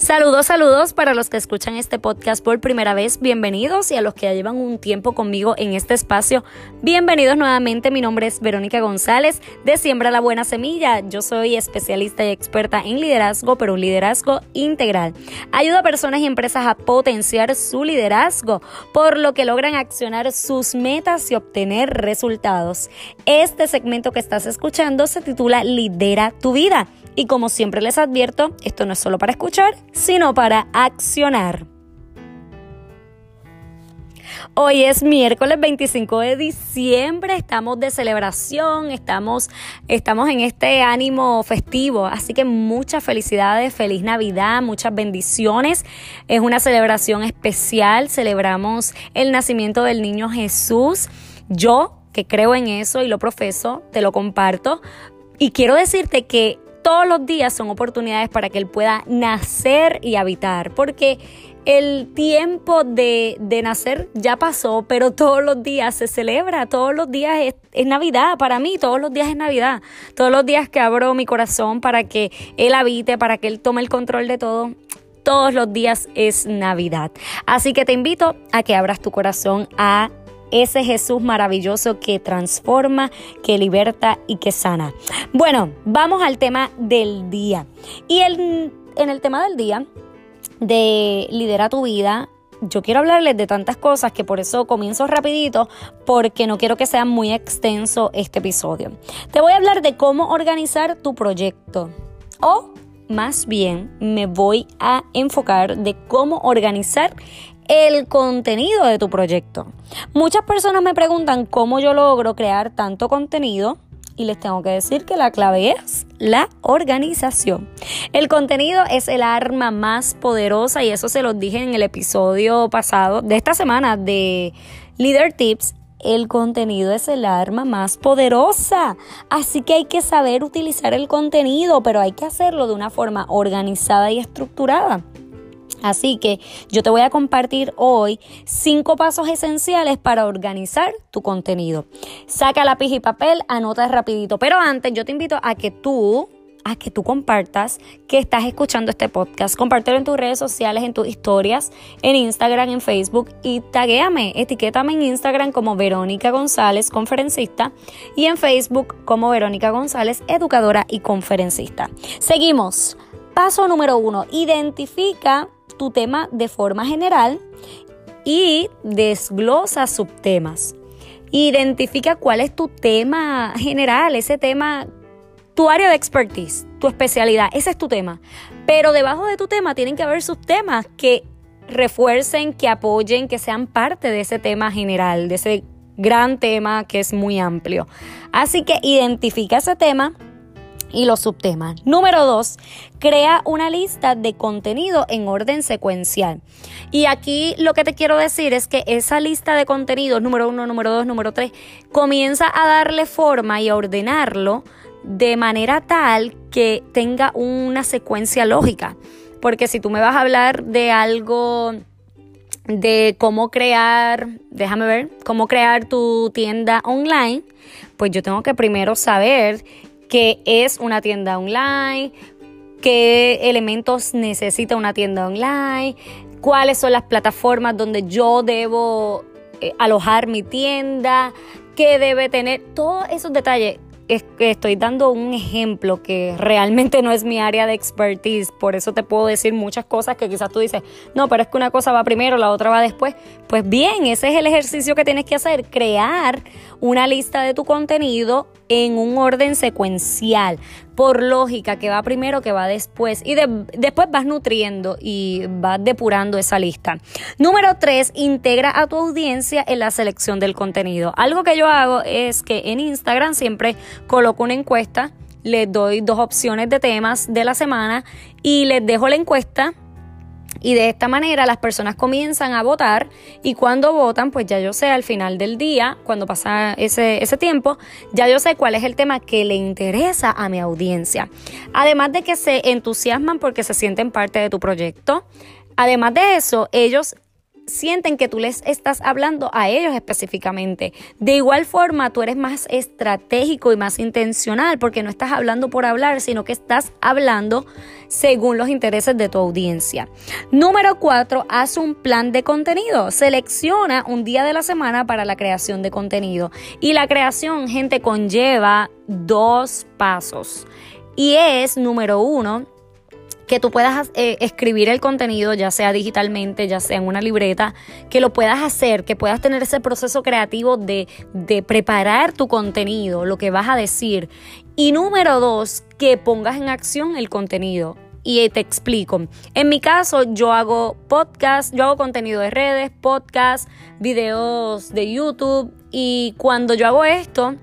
Saludos, saludos para los que escuchan este podcast por primera vez, bienvenidos y a los que ya llevan un tiempo conmigo en este espacio, bienvenidos nuevamente. Mi nombre es Verónica González de Siembra la Buena Semilla. Yo soy especialista y experta en liderazgo, pero un liderazgo integral. Ayudo a personas y empresas a potenciar su liderazgo, por lo que logran accionar sus metas y obtener resultados. Este segmento que estás escuchando se titula Lidera tu vida. Y como siempre les advierto, esto no es solo para escuchar, sino para accionar. Hoy es miércoles 25 de diciembre, estamos de celebración, estamos, estamos en este ánimo festivo, así que muchas felicidades, feliz Navidad, muchas bendiciones. Es una celebración especial, celebramos el nacimiento del niño Jesús. Yo, que creo en eso y lo profeso, te lo comparto. Y quiero decirte que todos los días son oportunidades para que Él pueda nacer y habitar, porque el tiempo de, nacer ya pasó, pero todos los días se celebra, todos los días es, es, Navidad, para mí todos los días es Navidad, todos los días que abro mi corazón para que Él habite, para que Él tome el control de todo. Todos los días es Navidad. Así que te invito a que abras tu corazón a ese Jesús maravilloso que transforma, que liberta y que sana. Bueno, vamos al tema del día. Y en el tema del día de lidera tu vida, yo quiero hablarles de tantas cosas que por eso comienzo rapidito porque no quiero que sea muy extenso este episodio. Te voy a hablar de cómo organizar tu proyecto o más bien me voy a enfocar de cómo organizar el contenido de tu proyecto. Muchas personas me preguntan cómo yo logro crear tanto contenido y les tengo que decir que la clave es la organización. El contenido es el arma más poderosa y eso se los dije en el episodio pasado de esta semana de Leader Tips. El contenido es el arma más poderosa. Así que hay que saber utilizar el contenido, pero hay que hacerlo de una forma organizada y estructurada. Así que yo te voy a compartir hoy cinco pasos esenciales para organizar tu contenido. Saca lápiz y papel, anota rapidito. Pero antes yo te invito a que tú a que tú compartas que estás escuchando este podcast. Compártelo en tus redes sociales, en tus historias, en Instagram, en Facebook y taguéame, etiquétame en Instagram como Verónica González, conferencista, y en Facebook como Verónica González, educadora y conferencista. Seguimos. Paso número uno, identifica tu tema de forma general y desglosa subtemas. Identifica cuál es tu tema general, ese tema, tu área de expertise, tu especialidad, ese es tu tema. Pero debajo de tu tema tienen que haber subtemas que refuercen, que apoyen, que sean parte de ese tema general, de ese gran tema que es muy amplio. Así que identifica ese tema y los subtemas. Número dos, crea una lista de contenido en orden secuencial. Y aquí lo que te quiero decir es que esa lista de contenidos, número uno, número dos, número tres, comienza a darle forma y a ordenarlo de manera tal que tenga una secuencia lógica. Porque si tú me vas a hablar de algo de cómo crear, déjame ver, cómo crear tu tienda online, pues yo tengo que primero saber qué es una tienda online, qué elementos necesita una tienda online, cuáles son las plataformas donde yo debo eh, alojar mi tienda, qué debe tener, todos esos detalles estoy dando un ejemplo que realmente no es mi área de expertise, por eso te puedo decir muchas cosas que quizás tú dices, no, pero es que una cosa va primero, la otra va después. Pues bien, ese es el ejercicio que tienes que hacer, crear una lista de tu contenido en un orden secuencial, por lógica, que va primero, que va después, y después vas nutriendo y vas depurando esa lista. Número tres, integra a tu audiencia en la selección del contenido. Algo que yo hago es que en Instagram siempre coloco una encuesta, les doy dos opciones de temas de la semana y les dejo la encuesta y de esta manera las personas comienzan a votar y cuando votan, pues ya yo sé al final del día, cuando pasa ese, ese tiempo, ya yo sé cuál es el tema que le interesa a mi audiencia. Además de que se entusiasman porque se sienten parte de tu proyecto, además de eso, ellos sienten que tú les estás hablando a ellos específicamente. De igual forma, tú eres más estratégico y más intencional porque no estás hablando por hablar, sino que estás hablando según los intereses de tu audiencia. Número cuatro, haz un plan de contenido. Selecciona un día de la semana para la creación de contenido. Y la creación, gente, conlleva dos pasos. Y es, número uno, que tú puedas eh, escribir el contenido, ya sea digitalmente, ya sea en una libreta, que lo puedas hacer, que puedas tener ese proceso creativo de, de preparar tu contenido, lo que vas a decir. Y número dos, que pongas en acción el contenido. Y te explico. En mi caso, yo hago podcast, yo hago contenido de redes, podcast, videos de YouTube. Y cuando yo hago esto,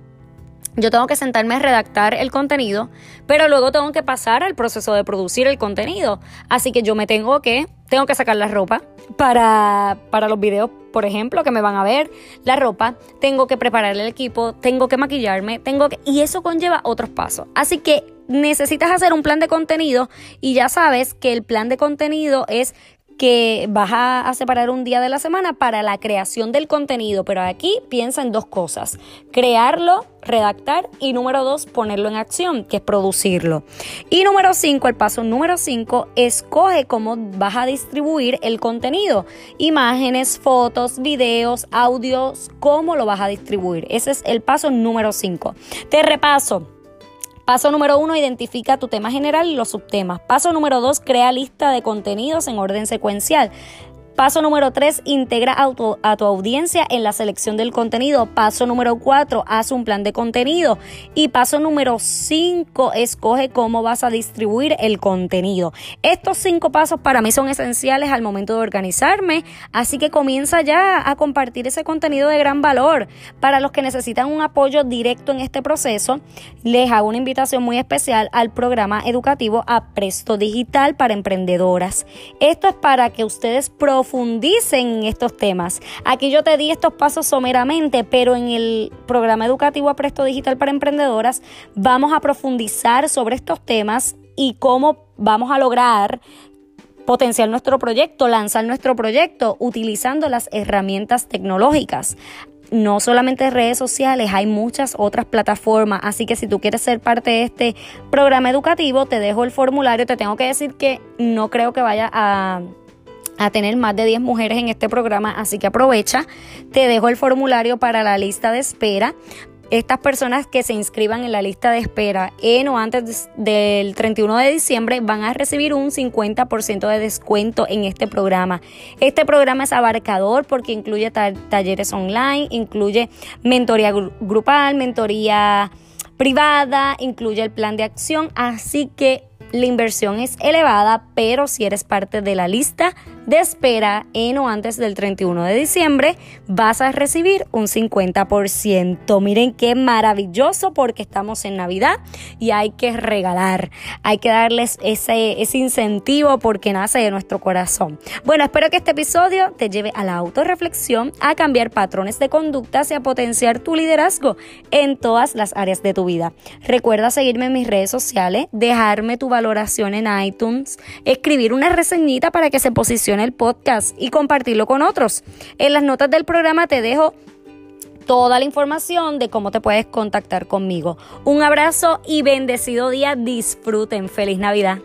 yo tengo que sentarme a redactar el contenido, pero luego tengo que pasar al proceso de producir el contenido. Así que yo me tengo que, tengo que sacar la ropa para, para los videos, por ejemplo, que me van a ver, la ropa, tengo que preparar el equipo, tengo que maquillarme, tengo que, y eso conlleva otros pasos. Así que necesitas hacer un plan de contenido y ya sabes que el plan de contenido es que vas a, separar un día de la semana para la creación del contenido, pero aquí piensa en dos cosas, crearlo, redactar y número dos, ponerlo en acción, que es producirlo. Y número cinco, el paso número cinco, escoge cómo vas a distribuir el contenido, imágenes, fotos, videos, audios, cómo lo vas a distribuir. Ese es el paso número cinco. Te repaso. Paso número uno, identifica tu tema general y los subtemas. Paso número dos, crea lista de contenidos en orden secuencial. Paso número 3, integra a tu, audiencia en la selección del contenido. Paso número 4, haz un plan de contenido. Y paso número 5, escoge cómo vas a distribuir el contenido. Estos cinco pasos para mí son esenciales al momento de organizarme, así que comienza ya a compartir ese contenido de gran valor. Para los que necesitan un apoyo directo en este proceso, les hago una invitación muy especial al programa educativo Apresto Digital para Emprendedoras. Esto es para que ustedes profundicen profundicen en estos temas. Aquí yo te di estos pasos someramente, pero en el programa educativo Apresto Digital para Emprendedoras vamos a profundizar sobre estos temas y cómo vamos a lograr potenciar nuestro proyecto, lanzar nuestro proyecto utilizando las herramientas tecnológicas no solamente redes sociales, hay muchas otras plataformas. Así que si tú quieres ser parte de este programa educativo, te dejo el formulario. Te tengo que decir que no creo que vaya a a tener más de 10 mujeres en este programa, así que aprovecha. Te dejo el formulario para la lista de espera. Estas personas que se inscriban en la lista de espera en o antes del 31 de diciembre van a recibir un 50% de descuento en este programa. Este programa es abarcador porque incluye talleres online, incluye mentoría grupal, mentoría privada, incluye el plan de acción, así que la inversión es elevada, pero si eres parte de la lista de espera en o antes del 31 de diciembre, vas a recibir un 50%. Miren qué maravilloso porque estamos en Navidad y hay que regalar, hay que darles ese, ese incentivo porque nace de nuestro corazón. Bueno, espero que este episodio te lleve a la autorreflexión, a cambiar patrones de conductas y a potenciar tu liderazgo en todas las áreas de tu vida. Recuerda seguirme en mis redes sociales, dejarme tu valoración en iTunes, escribir una reseñita para que se posicione el podcast y compartirlo con otros. En las notas del programa te dejo toda la información de cómo te puedes contactar conmigo. Un abrazo y bendecido día. Disfruten. Feliz Navidad.